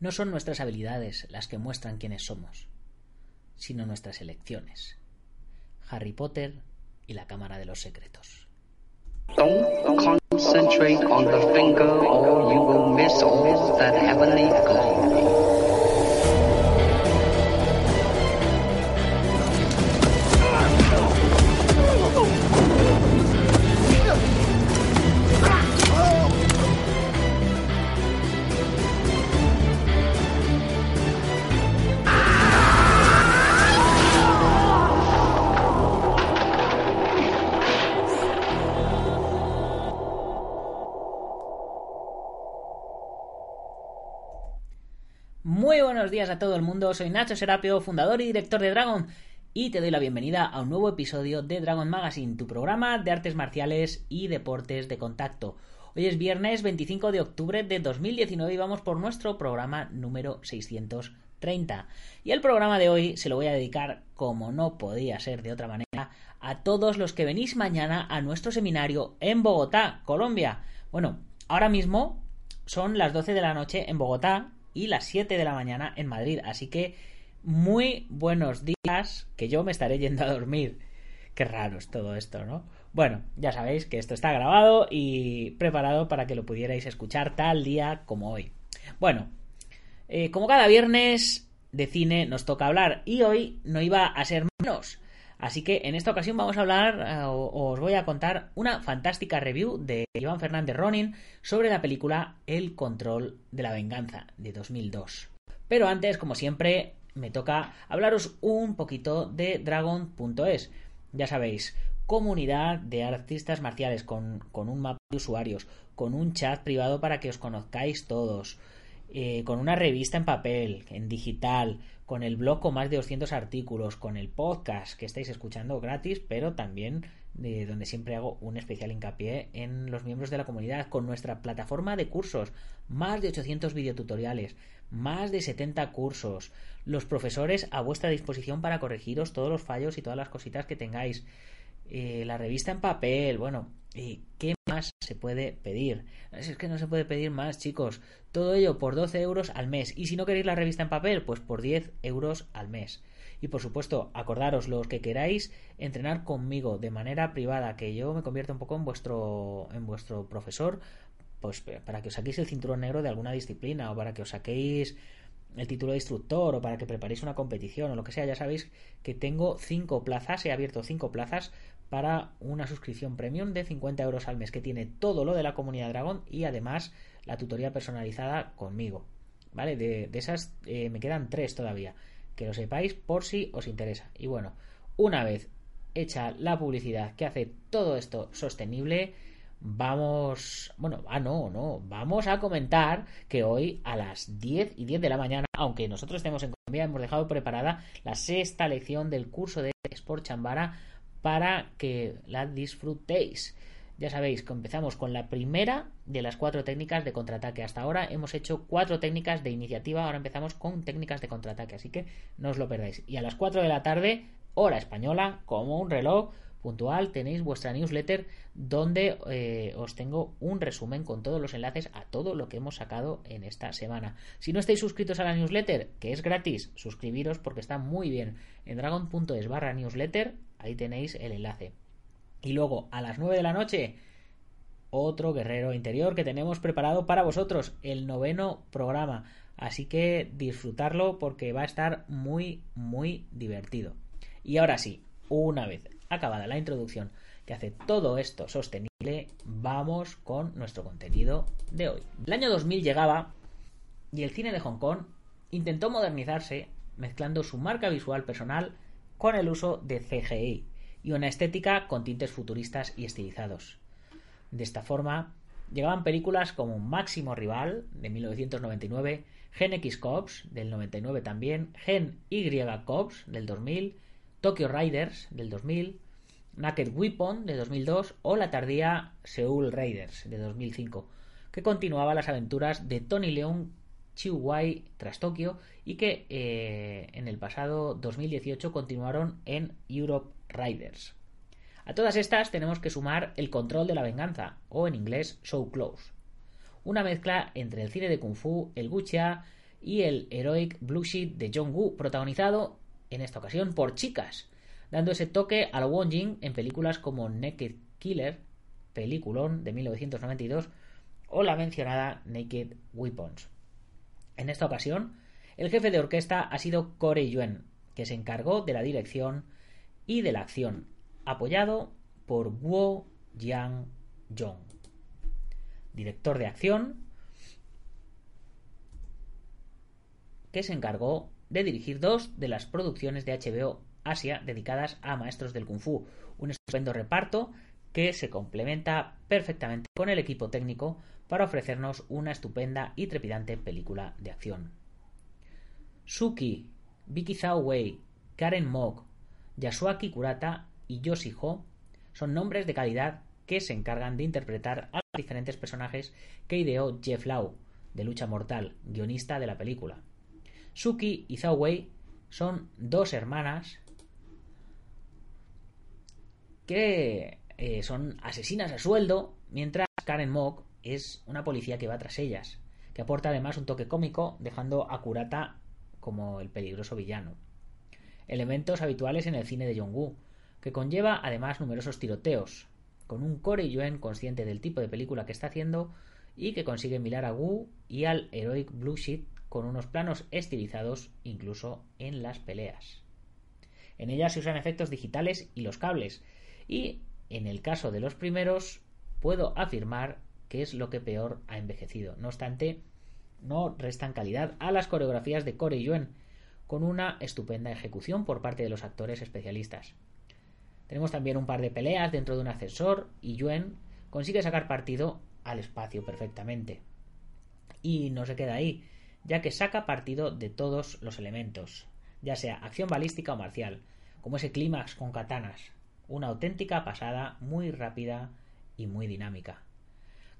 No son nuestras habilidades las que muestran quiénes somos, sino nuestras elecciones. Harry Potter y la Cámara de los Secretos. Don't. Buenos días a todo el mundo, soy Nacho Serapio, fundador y director de Dragon, y te doy la bienvenida a un nuevo episodio de Dragon Magazine, tu programa de artes marciales y deportes de contacto. Hoy es viernes 25 de octubre de 2019 y vamos por nuestro programa número 630. Y el programa de hoy se lo voy a dedicar, como no podía ser de otra manera, a todos los que venís mañana a nuestro seminario en Bogotá, Colombia. Bueno, ahora mismo son las 12 de la noche en Bogotá y las 7 de la mañana en Madrid. Así que muy buenos días, que yo me estaré yendo a dormir. Qué raro es todo esto, ¿no? Bueno, ya sabéis que esto está grabado y preparado para que lo pudierais escuchar tal día como hoy. Bueno, eh, como cada viernes de cine nos toca hablar y hoy no iba a ser menos. Así que en esta ocasión vamos a hablar, eh, o- os voy a contar una fantástica review de Iván Fernández Ronin sobre la película El control de la venganza de 2002. Pero antes, como siempre, me toca hablaros un poquito de Dragon.es. Ya sabéis, comunidad de artistas marciales con, con un mapa de usuarios, con un chat privado para que os conozcáis todos, eh, con una revista en papel, en digital, con el blog con más de 200 artículos, con el podcast que estáis escuchando gratis, pero también de donde siempre hago un especial hincapié en los miembros de la comunidad, con nuestra plataforma de cursos, más de 800 videotutoriales, más de 70 cursos, los profesores a vuestra disposición para corregiros todos los fallos y todas las cositas que tengáis, eh, la revista en papel, bueno, eh, ¿qué más se puede pedir? Es que no se puede pedir más, chicos. Todo ello por 12 euros al mes. Y si no queréis la revista en papel, pues por 10 euros al mes. Y por supuesto, acordaros los que queráis entrenar conmigo de manera privada, que yo me convierta un poco en vuestro, en vuestro profesor, pues para que os saquéis el cinturón negro de alguna disciplina o para que os saquéis el título de instructor o para que preparéis una competición o lo que sea, ya sabéis que tengo cinco plazas, he abierto cinco plazas para una suscripción premium de 50 euros al mes que tiene todo lo de la comunidad Dragon y además la tutoría personalizada conmigo. ¿Vale? De, de esas eh, me quedan tres todavía. Que lo sepáis por si os interesa. Y bueno, una vez hecha la publicidad que hace todo esto sostenible, vamos. Bueno, ah, no, no. Vamos a comentar que hoy a las 10 y 10 de la mañana, aunque nosotros estemos en Colombia, hemos dejado preparada la sexta lección del curso de Sport Chambara para que la disfrutéis. Ya sabéis que empezamos con la primera de las cuatro técnicas de contraataque. Hasta ahora hemos hecho cuatro técnicas de iniciativa, ahora empezamos con técnicas de contraataque, así que no os lo perdáis. Y a las 4 de la tarde, hora española, como un reloj puntual, tenéis vuestra newsletter donde eh, os tengo un resumen con todos los enlaces a todo lo que hemos sacado en esta semana. Si no estáis suscritos a la newsletter, que es gratis, suscribiros porque está muy bien. En dragon.es barra newsletter, ahí tenéis el enlace. Y luego a las 9 de la noche, otro guerrero interior que tenemos preparado para vosotros, el noveno programa. Así que disfrutarlo porque va a estar muy, muy divertido. Y ahora sí, una vez acabada la introducción que hace todo esto sostenible, vamos con nuestro contenido de hoy. El año 2000 llegaba y el cine de Hong Kong intentó modernizarse mezclando su marca visual personal con el uso de CGI y una estética con tintes futuristas y estilizados. De esta forma, llegaban películas como Máximo Rival, de 1999, Gen X Cops, del 99 también, Gen Y Cops, del 2000, Tokyo Riders, del 2000, Naked Weapon, de 2002, o la tardía Seoul Raiders, de 2005, que continuaba las aventuras de Tony Leung Wai tras Tokio y que eh, en el pasado 2018 continuaron en Europe Riders. A todas estas tenemos que sumar el control de la venganza, o en inglés So Close. Una mezcla entre el cine de Kung Fu, el Wuxia y el Heroic Blue Sheet de John Woo, protagonizado en esta ocasión por chicas, dando ese toque al Won Jing en películas como Naked Killer, peliculón de 1992, o la mencionada Naked Weapons. En esta ocasión, el jefe de orquesta ha sido Corey Yuen, que se encargó de la dirección y de la acción, apoyado por Wo Yang Jong, director de acción, que se encargó de dirigir dos de las producciones de HBO Asia dedicadas a maestros del kung fu, un estupendo reparto que se complementa perfectamente con el equipo técnico para ofrecernos una estupenda y trepidante película de acción. Suki, Vicky Zhao Wei, Karen Mok, Yasuaki Kurata y Yoshi Ho son nombres de calidad que se encargan de interpretar a los diferentes personajes que ideó Jeff Lau, de Lucha Mortal, guionista de la película. Suki y Zhao Wei son dos hermanas que eh, son asesinas a sueldo, mientras Karen Mok es una policía que va tras ellas, que aporta además un toque cómico, dejando a Kurata como el peligroso villano. Elementos habituales en el cine de Jong-woo, que conlleva además numerosos tiroteos, con un Corey Yuen consciente del tipo de película que está haciendo y que consigue mirar a Wu y al Heroic Blue Sheet con unos planos estilizados incluso en las peleas. En ellas se usan efectos digitales y los cables, y en el caso de los primeros puedo afirmar que es lo que peor ha envejecido. No obstante, no restan calidad a las coreografías de Corey Yuen, con una estupenda ejecución por parte de los actores especialistas. Tenemos también un par de peleas dentro de un ascensor y Yuen consigue sacar partido al espacio perfectamente. Y no se queda ahí, ya que saca partido de todos los elementos, ya sea acción balística o marcial, como ese clímax con katanas, una auténtica pasada muy rápida y muy dinámica.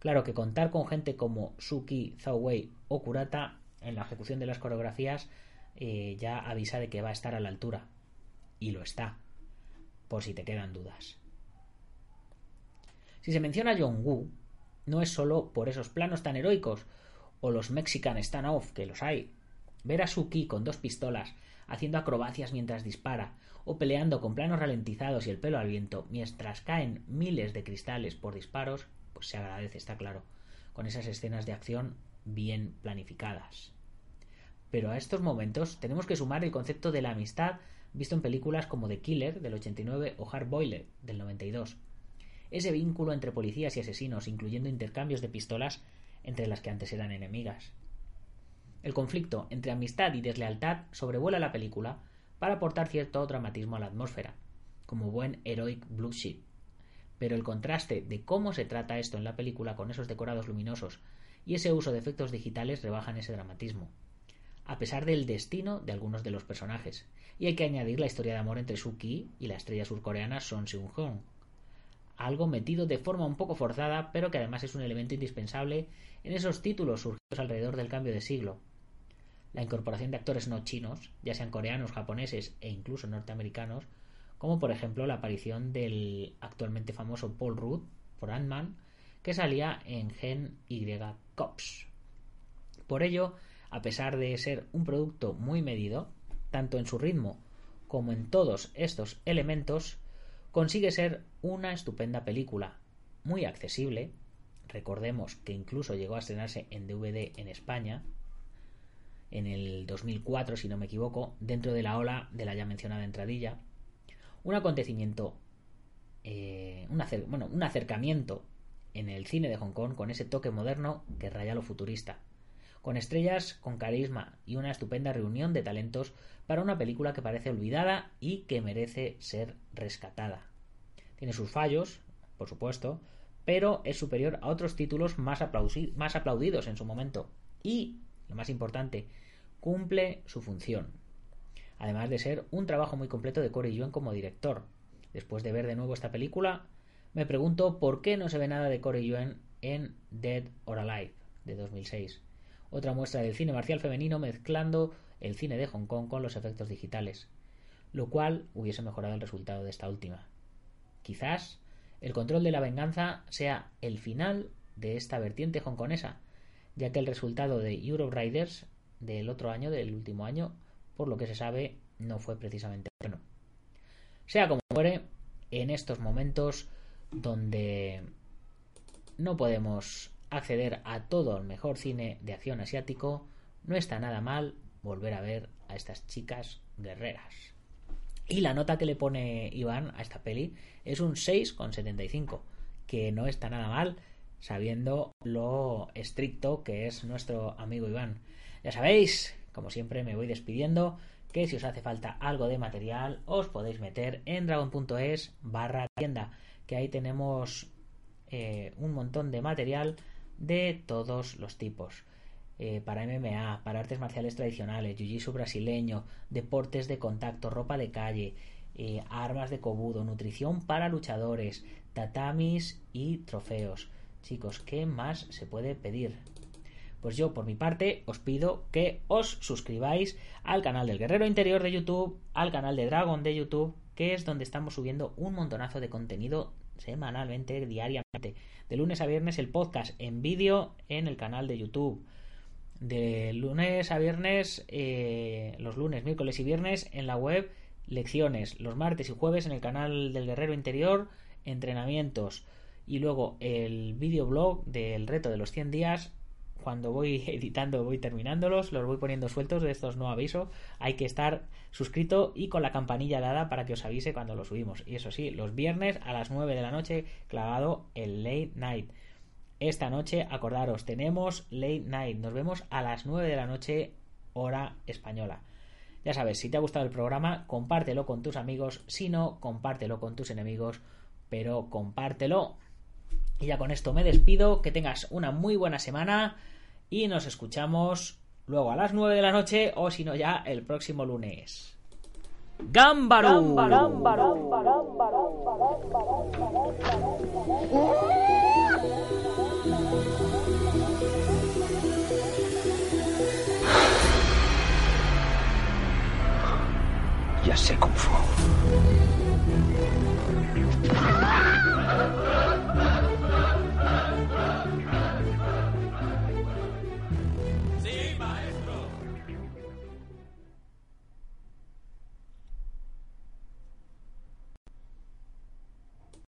Claro que contar con gente como Suki, Wei o Kurata en la ejecución de las coreografías eh, ya avisa de que va a estar a la altura. Y lo está por si te quedan dudas. Si se menciona John Woo, no es solo por esos planos tan heroicos o los Mexican stand-off, que los hay. Ver a Suki con dos pistolas, haciendo acrobacias mientras dispara, o peleando con planos ralentizados y el pelo al viento, mientras caen miles de cristales por disparos, pues se agradece, está claro, con esas escenas de acción bien planificadas. Pero a estos momentos tenemos que sumar el concepto de la amistad visto en películas como The Killer del 89 o Hard Boiler del 92. Ese vínculo entre policías y asesinos, incluyendo intercambios de pistolas entre las que antes eran enemigas. El conflicto entre amistad y deslealtad sobrevuela la película para aportar cierto dramatismo a la atmósfera, como buen heroic blue sheet. Pero el contraste de cómo se trata esto en la película con esos decorados luminosos y ese uso de efectos digitales rebajan ese dramatismo a pesar del destino de algunos de los personajes. Y hay que añadir la historia de amor entre Suki y la estrella surcoreana Son Seung-hoon. Algo metido de forma un poco forzada, pero que además es un elemento indispensable en esos títulos surgidos alrededor del cambio de siglo. La incorporación de actores no chinos, ya sean coreanos, japoneses e incluso norteamericanos, como por ejemplo la aparición del actualmente famoso Paul Rudd por Ant-Man, que salía en Gen Y Cops. Por ello, a pesar de ser un producto muy medido, tanto en su ritmo como en todos estos elementos, consigue ser una estupenda película, muy accesible. Recordemos que incluso llegó a estrenarse en DVD en España en el 2004, si no me equivoco, dentro de la ola de la ya mencionada entradilla. Un acontecimiento, eh, un, bueno, un acercamiento en el cine de Hong Kong con ese toque moderno que raya lo futurista con estrellas con carisma y una estupenda reunión de talentos para una película que parece olvidada y que merece ser rescatada. Tiene sus fallos, por supuesto, pero es superior a otros títulos más, más aplaudidos en su momento y, lo más importante, cumple su función. Además de ser un trabajo muy completo de Corey Yuen como director. Después de ver de nuevo esta película, me pregunto por qué no se ve nada de Corey Yuen en Dead or Alive de 2006 otra muestra del cine marcial femenino mezclando el cine de Hong Kong con los efectos digitales, lo cual hubiese mejorado el resultado de esta última. Quizás el control de la venganza sea el final de esta vertiente hongkonesa, ya que el resultado de Euro Riders del otro año, del último año, por lo que se sabe, no fue precisamente bueno. Sea como fuere, en estos momentos donde no podemos acceder a todo el mejor cine de acción asiático, no está nada mal volver a ver a estas chicas guerreras. Y la nota que le pone Iván a esta peli es un 6,75, que no está nada mal sabiendo lo estricto que es nuestro amigo Iván. Ya sabéis, como siempre me voy despidiendo, que si os hace falta algo de material os podéis meter en dragon.es barra tienda, que ahí tenemos eh, un montón de material de todos los tipos. Eh, para MMA, para artes marciales tradicionales, jiu-jitsu brasileño, deportes de contacto, ropa de calle, eh, armas de cobudo, nutrición para luchadores, tatamis y trofeos. Chicos, ¿qué más se puede pedir? Pues yo, por mi parte, os pido que os suscribáis al canal del Guerrero Interior de YouTube, al canal de Dragon de YouTube, que es donde estamos subiendo un montonazo de contenido semanalmente, diariamente. De lunes a viernes el podcast en vídeo en el canal de YouTube. De lunes a viernes, eh, los lunes, miércoles y viernes en la web, lecciones. Los martes y jueves en el canal del Guerrero Interior, entrenamientos. Y luego el videoblog del reto de los 100 días cuando voy editando, voy terminándolos, los voy poniendo sueltos, de estos no aviso. Hay que estar suscrito y con la campanilla dada para que os avise cuando lo subimos. Y eso sí, los viernes a las 9 de la noche, clavado el late night. Esta noche, acordaros, tenemos late night. Nos vemos a las 9 de la noche, hora española. Ya sabes, si te ha gustado el programa, compártelo con tus amigos. Si no, compártelo con tus enemigos. Pero compártelo. Y ya con esto me despido. Que tengas una muy buena semana. Y nos escuchamos luego a las 9 de la noche. O si no, ya el próximo lunes. ¡Gámbaro! Ya sé cómo fue.